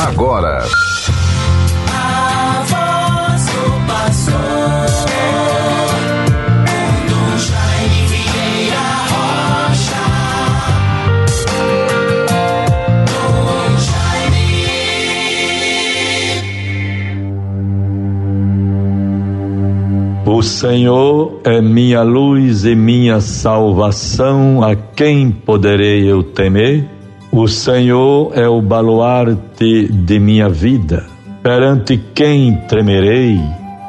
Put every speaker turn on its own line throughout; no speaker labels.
agora.
O Senhor é minha luz e minha salvação, a quem poderei eu temer? O Senhor é o baluarte de minha vida, perante quem tremerei?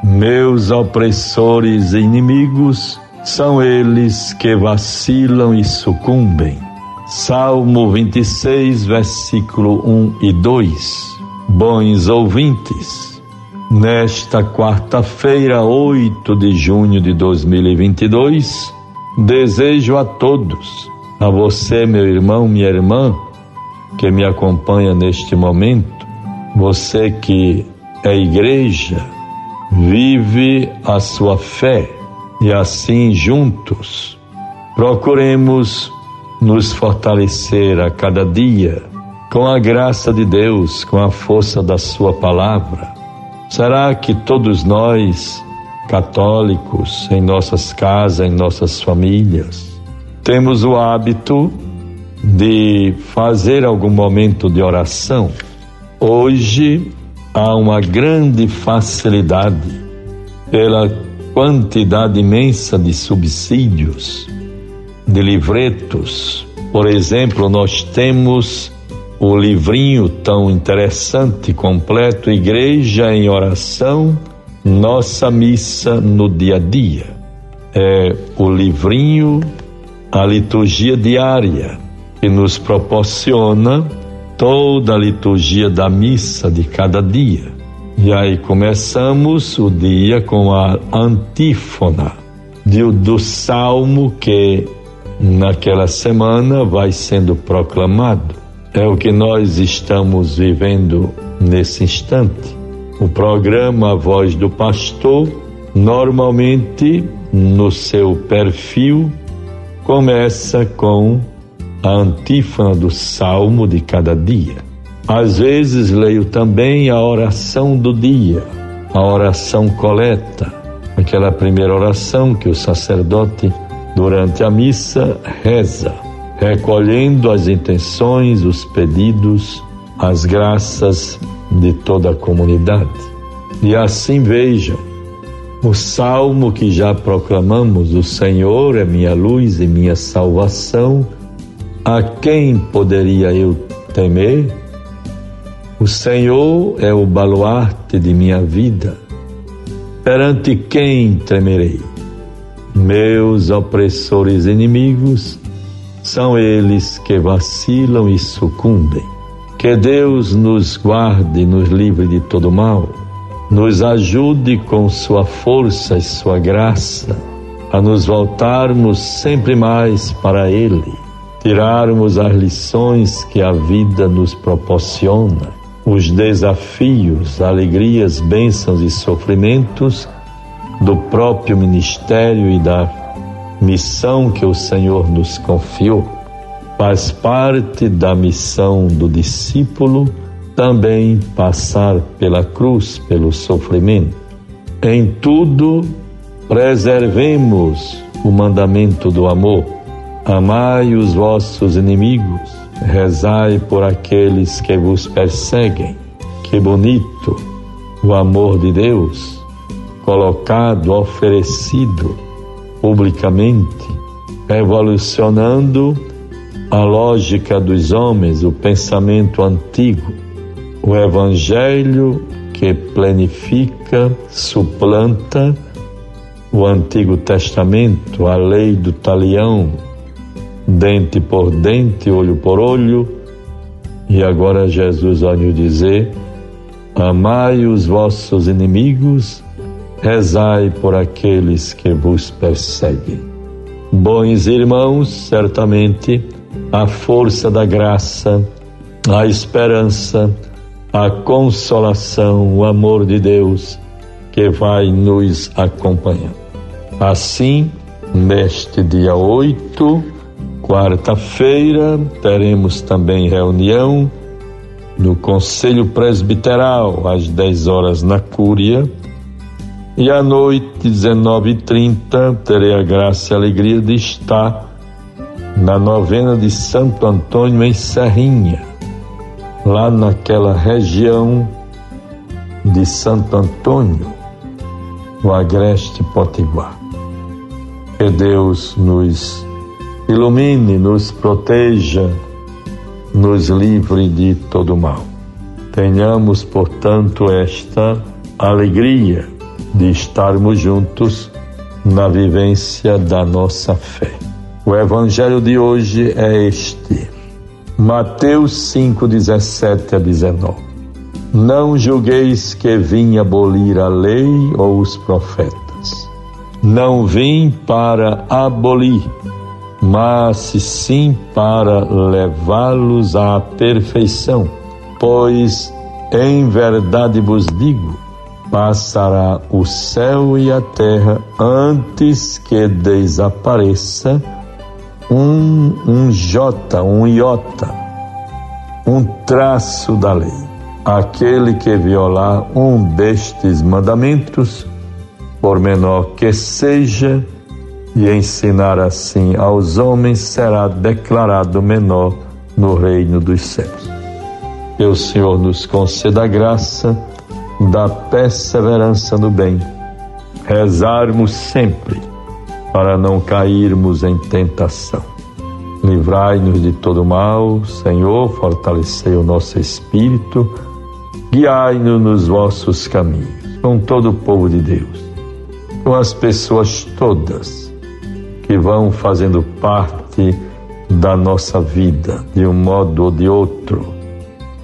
Meus opressores e inimigos são eles que vacilam e sucumbem. Salmo 26, versículo 1 e 2. Bons ouvintes, nesta quarta-feira, 8 de junho de 2022, desejo a todos, a você, meu irmão, minha irmã, que me acompanha neste momento, você que é igreja, vive a sua fé e assim juntos procuremos nos fortalecer a cada dia com a graça de Deus, com a força da Sua palavra. Será que todos nós, católicos, em nossas casas, em nossas famílias, temos o hábito de fazer algum momento de oração, hoje há uma grande facilidade pela quantidade imensa de subsídios, de livretos. Por exemplo, nós temos o livrinho tão interessante, completo, Igreja em Oração, Nossa Missa no Dia a Dia. É o livrinho, a liturgia diária que nos proporciona toda a liturgia da missa de cada dia. E aí começamos o dia com a antífona do, do salmo que naquela semana vai sendo proclamado. É o que nós estamos vivendo nesse instante. O programa Voz do Pastor, normalmente no seu perfil, começa com a antífona do salmo de cada dia. Às vezes leio também a oração do dia, a oração coleta, aquela primeira oração que o sacerdote, durante a missa, reza, recolhendo as intenções, os pedidos, as graças de toda a comunidade. E assim vejam, o salmo que já proclamamos: O Senhor é minha luz e minha salvação a quem poderia eu temer? O Senhor é o baluarte de minha vida. Perante quem temerei? Meus opressores inimigos são eles que vacilam e sucumbem. Que Deus nos guarde e nos livre de todo mal, nos ajude com sua força e sua graça a nos voltarmos sempre mais para Ele tirarmos as lições que a vida nos proporciona, os desafios, alegrias, bênçãos e sofrimentos do próprio ministério e da missão que o Senhor nos confiou. Faz parte da missão do discípulo também passar pela cruz, pelo sofrimento. Em tudo, preservemos o mandamento do amor Amai os vossos inimigos, rezai por aqueles que vos perseguem. Que bonito o amor de Deus, colocado, oferecido publicamente, revolucionando a lógica dos homens, o pensamento antigo, o Evangelho que planifica, suplanta o Antigo Testamento, a lei do talião, dente por dente, olho por olho. E agora Jesus vai nos dizer: Amai os vossos inimigos, rezai por aqueles que vos perseguem. Bons irmãos, certamente a força da graça, a esperança, a consolação, o amor de Deus que vai nos acompanhar. Assim, neste dia 8 Quarta-feira teremos também reunião no Conselho Presbiteral, às 10 horas na Cúria. E à noite, 19h30, terei a graça e a alegria de estar na novena de Santo Antônio em Serrinha, lá naquela região de Santo Antônio, no Agreste Potiguar. Que Deus nos ilumine, nos proteja, nos livre de todo mal. Tenhamos, portanto, esta alegria de estarmos juntos na vivência da nossa fé. O evangelho de hoje é este. Mateus 5, 17 a 19. Não julgueis que vim abolir a lei ou os profetas. Não vim para abolir, mas sim para levá-los à perfeição. Pois, em verdade vos digo, passará o céu e a terra antes que desapareça um, um jota, um iota, um traço da lei. Aquele que violar um destes mandamentos, por menor que seja, e ensinar assim aos homens, será declarado menor no reino dos céus. Que o Senhor nos conceda a graça da perseverança no bem, rezarmos sempre para não cairmos em tentação. Livrai-nos de todo mal, Senhor, fortalecei o nosso espírito, guiai-nos nos vossos caminhos, com todo o povo de Deus, com as pessoas todas que vão fazendo parte da nossa vida, de um modo ou de outro,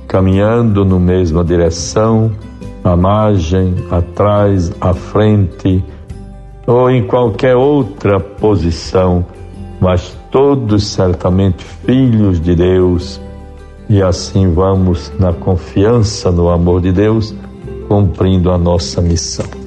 caminhando na mesma direção, à margem, atrás, à frente, ou em qualquer outra posição, mas todos certamente filhos de Deus, e assim vamos na confiança no amor de Deus, cumprindo a nossa missão.